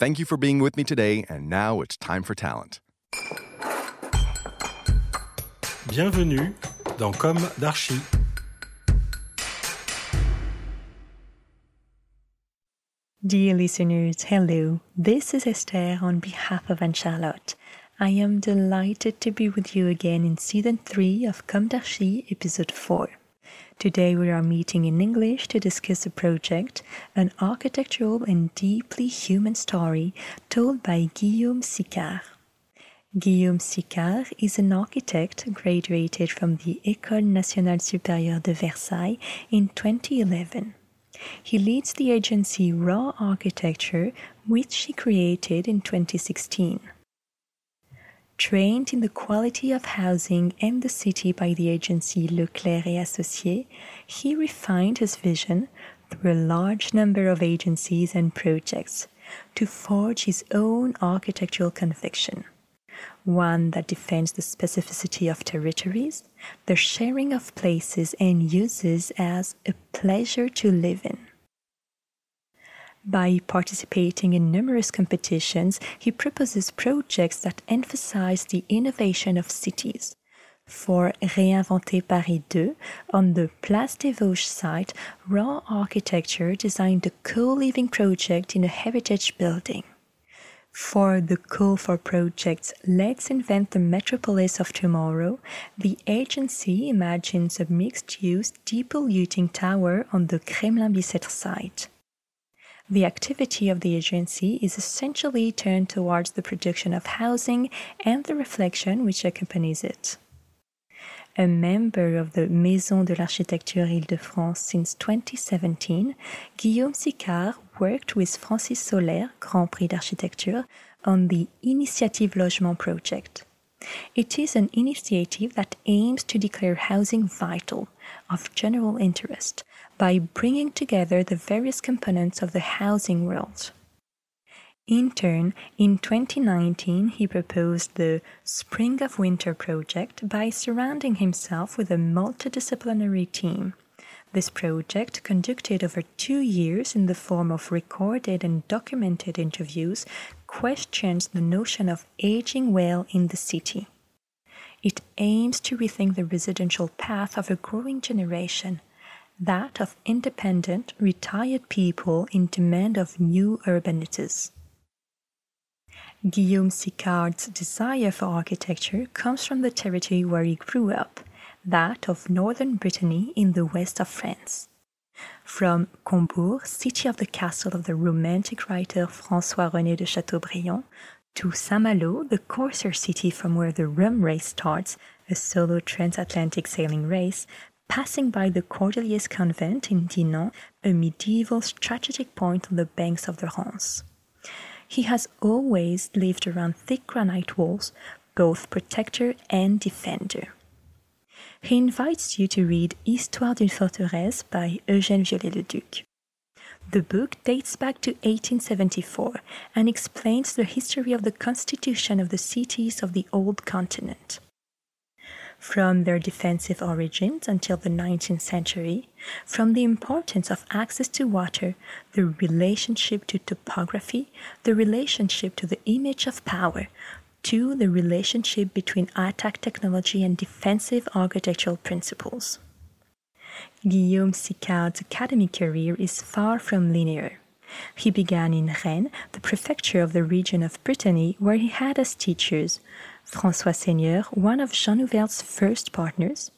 Thank you for being with me today, and now it's time for talent. Bienvenue dans Com d'Archi. Dear listeners, hello. This is Esther on behalf of Anne Charlotte. I am delighted to be with you again in season 3 of Com d'Archi, episode 4. Today we are meeting in English to discuss a project, an architectural and deeply human story told by Guillaume Sicard. Guillaume Sicard is an architect graduated from the École Nationale Supérieure de Versailles in 2011. He leads the agency Raw Architecture, which he created in 2016. Trained in the quality of housing and the city by the agency Leclerc et Associés, he refined his vision through a large number of agencies and projects to forge his own architectural conviction. One that defends the specificity of territories, the sharing of places and uses as a pleasure to live in. By participating in numerous competitions, he proposes projects that emphasize the innovation of cities. For Réinventer Paris 2, on the Place des Vosges site, Raw Architecture designed a co-living project in a heritage building. For the call for projects Let's Invent the Metropolis of Tomorrow, the agency imagines a mixed use depolluting tower on the Kremlin Bicêtre site. The activity of the agency is essentially turned towards the production of housing and the reflection which accompanies it. A member of the Maison de l'Architecture Île-de-France since 2017, Guillaume Sicard worked with Francis Soler, Grand Prix d'Architecture, on the Initiative Logement project. It is an initiative that aims to declare housing vital, of general interest, by bringing together the various components of the housing world. In turn, in 2019, he proposed the Spring of Winter project by surrounding himself with a multidisciplinary team. This project, conducted over two years in the form of recorded and documented interviews, questions the notion of aging well in the city. It aims to rethink the residential path of a growing generation that of independent, retired people in demand of new urbanities. Guillaume Sicard's desire for architecture comes from the territory where he grew up, that of northern Brittany in the west of France. From Combourg, city of the castle of the romantic writer François René de Chateaubriand, to Saint-Malo, the corsair city from where the rum race starts, a solo transatlantic sailing race, passing by the Cordeliers convent in Dinan, a medieval strategic point on the banks of the Rance. He has always lived around thick granite walls, both protector and defender. He invites you to read Histoire d'une forteresse by Eugène Viollet-le-Duc. The book dates back to 1874 and explains the history of the constitution of the cities of the old continent from their defensive origins until the 19th century, from the importance of access to water, the relationship to topography, the relationship to the image of power, to the relationship between attack technology and defensive architectural principles. Guillaume Sicard's academic career is far from linear. He began in Rennes, the prefecture of the region of Brittany, where he had as teachers François Seigneur, one of Jean Nouvel's first partners,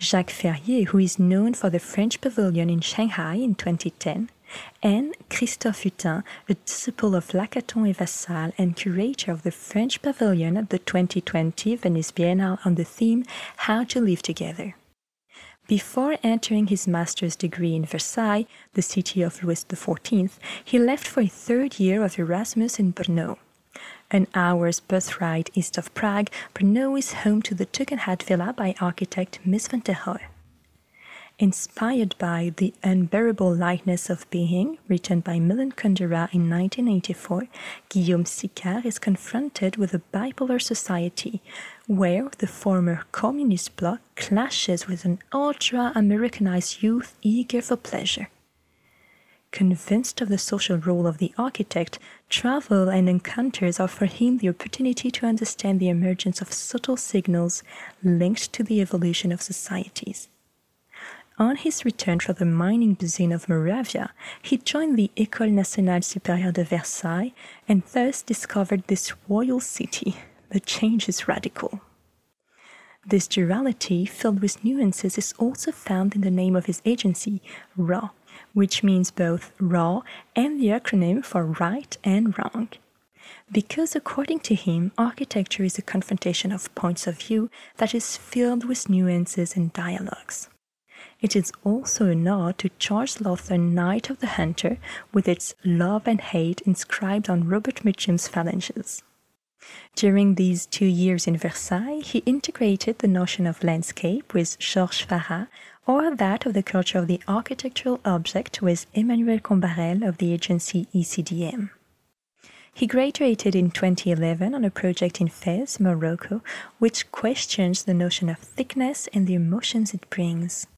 Jacques Ferrier, who is known for the French Pavilion in Shanghai in 2010, and Christophe Hutin, a disciple of Lacaton et Vassal and curator of the French Pavilion at the 2020 Venice Biennale on the theme How to Live Together. Before entering his master's degree in Versailles, the city of Louis XIV, he left for a third year of Erasmus in Brno. An hour's bus ride east of Prague, Brno is home to the Tugendhat Villa by architect Mies van der Rohe. Inspired by The Unbearable Lightness of Being, written by Milan Kundera in 1984, Guillaume Sicard is confronted with a bipolar society where the former communist bloc clashes with an ultra Americanized youth eager for pleasure. Convinced of the social role of the architect, travel and encounters offer him the opportunity to understand the emergence of subtle signals linked to the evolution of societies. On his return from the mining basin of Moravia, he joined the École Nationale Supérieure de Versailles and thus discovered this royal city. The change is radical. This duality, filled with nuances, is also found in the name of his agency, RAW, which means both raw and the acronym for right and wrong. Because, according to him, architecture is a confrontation of points of view that is filled with nuances and dialogues. It is also a nod to George Laughton Night of the Hunter, with its love and hate inscribed on Robert Mitchum's phalanges. During these two years in Versailles, he integrated the notion of landscape with Georges Farhat, or that of the culture of the architectural object with Emmanuel Combarel of the agency ECDM. He graduated in 2011 on a project in Fez, Morocco, which questions the notion of thickness and the emotions it brings.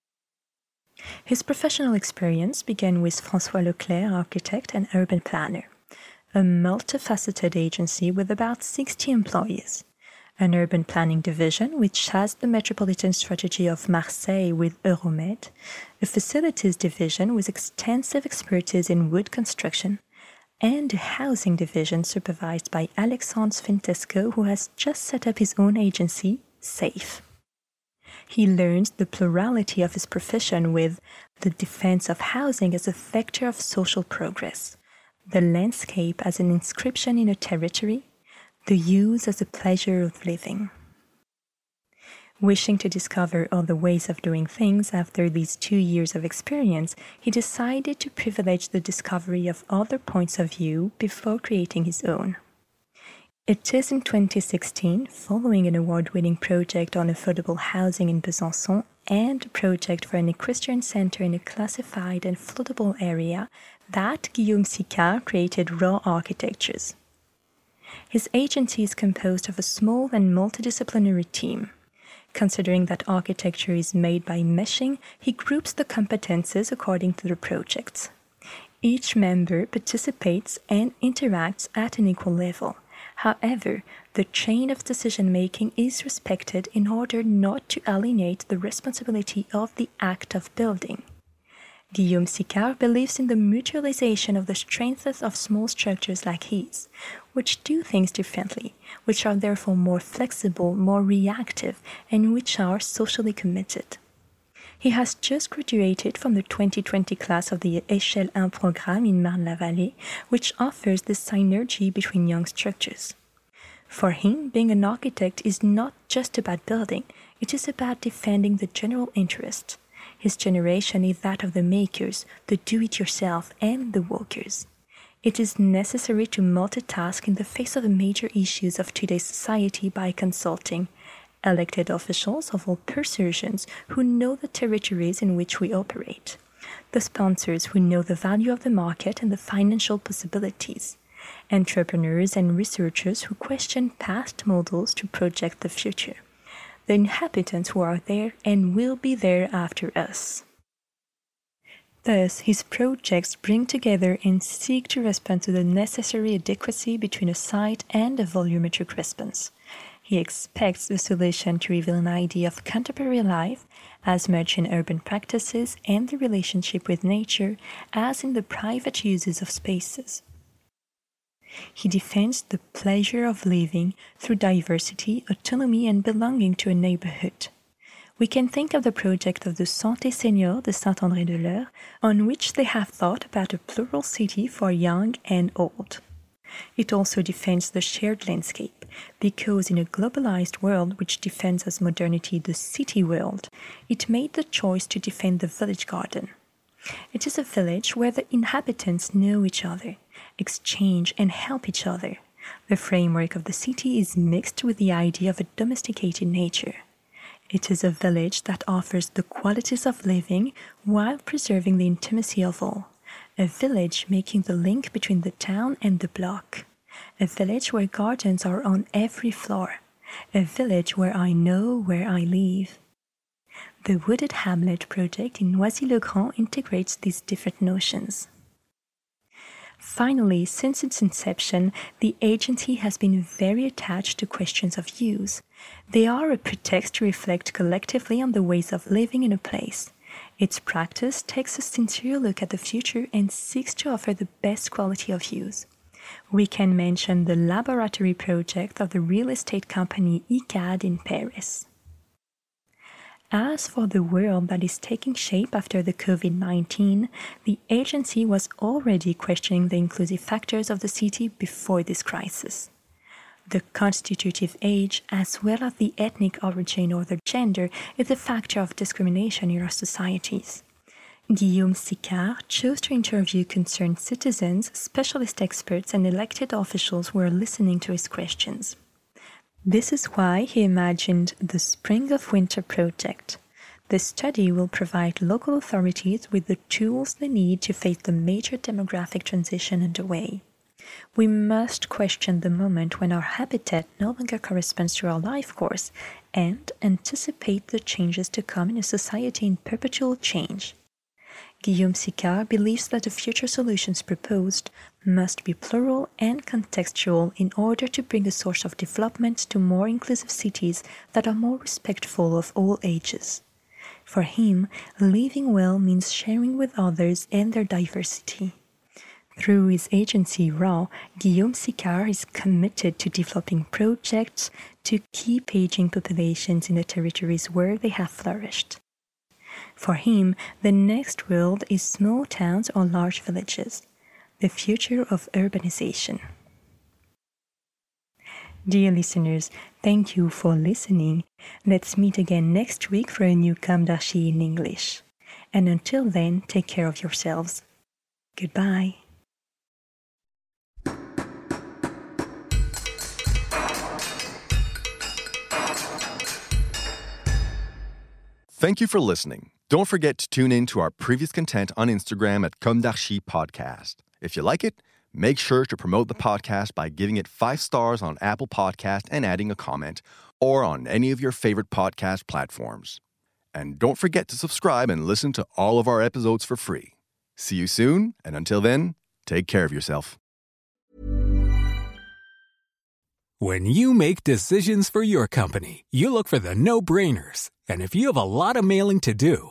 His professional experience began with François Leclerc, architect and urban planner, a multifaceted agency with about 60 employees, an urban planning division which has the metropolitan strategy of Marseille with Euromed, a facilities division with extensive expertise in wood construction, and a housing division supervised by Alexandre Sfintesco, who has just set up his own agency, SAFE he learns the plurality of his profession with the defense of housing as a vector of social progress, the landscape as an inscription in a territory, the use as a pleasure of living. Wishing to discover other ways of doing things after these two years of experience, he decided to privilege the discovery of other points of view before creating his own. It is in 2016, following an award winning project on affordable housing in Besançon and a project for an equestrian center in a classified and floodable area, that Guillaume Sicard created Raw Architectures. His agency is composed of a small and multidisciplinary team. Considering that architecture is made by meshing, he groups the competences according to the projects. Each member participates and interacts at an equal level However, the chain of decision making is respected in order not to alienate the responsibility of the act of building. Guillaume Sicard believes in the mutualization of the strengths of small structures like his, which do things differently, which are therefore more flexible, more reactive, and which are socially committed. He has just graduated from the 2020 class of the Échelle 1 program in Marne-la-Vallée, which offers the synergy between young structures. For him, being an architect is not just about building, it is about defending the general interest. His generation is that of the makers, the do it yourself, and the workers. It is necessary to multitask in the face of the major issues of today's society by consulting, elected officials of all persuasions who know the territories in which we operate, the sponsors who know the value of the market and the financial possibilities, entrepreneurs and researchers who question past models to project the future, the inhabitants who are there and will be there after us. Thus, his projects bring together and seek to respond to the necessary adequacy between a site and a volumetric response. He expects the solution to reveal an idea of contemporary life as much in urban practices and the relationship with nature as in the private uses of spaces. He defends the pleasure of living through diversity, autonomy, and belonging to a neighborhood. We can think of the project of the Santé Senior de Saint-André-de-l'Eure, on which they have thought about a plural city for young and old. It also defends the shared landscape, because in a globalized world which defends as modernity the city world, it made the choice to defend the village garden. It is a village where the inhabitants know each other, exchange, and help each other. The framework of the city is mixed with the idea of a domesticated nature. It is a village that offers the qualities of living while preserving the intimacy of all. A village making the link between the town and the block. A village where gardens are on every floor. A village where I know where I live. The Wooded Hamlet project in Noisy-le-Grand integrates these different notions. Finally, since its inception, the agency has been very attached to questions of use. They are a pretext to reflect collectively on the ways of living in a place. Its practice takes a sincere look at the future and seeks to offer the best quality of use. We can mention the laboratory project of the real estate company Icade in Paris. As for the world that is taking shape after the COVID 19, the agency was already questioning the inclusive factors of the city before this crisis. The constitutive age, as well as the ethnic origin or the gender, is a factor of discrimination in our societies. Guillaume Sicard chose to interview concerned citizens, specialist experts, and elected officials who are listening to his questions. This is why he imagined the Spring of Winter project. The study will provide local authorities with the tools they need to face the major demographic transition underway. We must question the moment when our habitat no longer corresponds to our life course and anticipate the changes to come in a society in perpetual change. Guillaume Sicard believes that the future solutions proposed must be plural and contextual in order to bring a source of development to more inclusive cities that are more respectful of all ages. For him, living well means sharing with others and their diversity. Through his agency RAW, Guillaume Sicard is committed to developing projects to keep aging populations in the territories where they have flourished. For him, the next world is small towns or large villages, the future of urbanization. Dear listeners, thank you for listening. Let's meet again next week for a new Com d'Archi in English. And until then, take care of yourselves. Goodbye. Thank you for listening. Don't forget to tune in to our previous content on Instagram at Comme Podcast. If you like it, make sure to promote the podcast by giving it five stars on Apple Podcast and adding a comment, or on any of your favorite podcast platforms. And don't forget to subscribe and listen to all of our episodes for free. See you soon, and until then, take care of yourself. When you make decisions for your company, you look for the no brainers. And if you have a lot of mailing to do,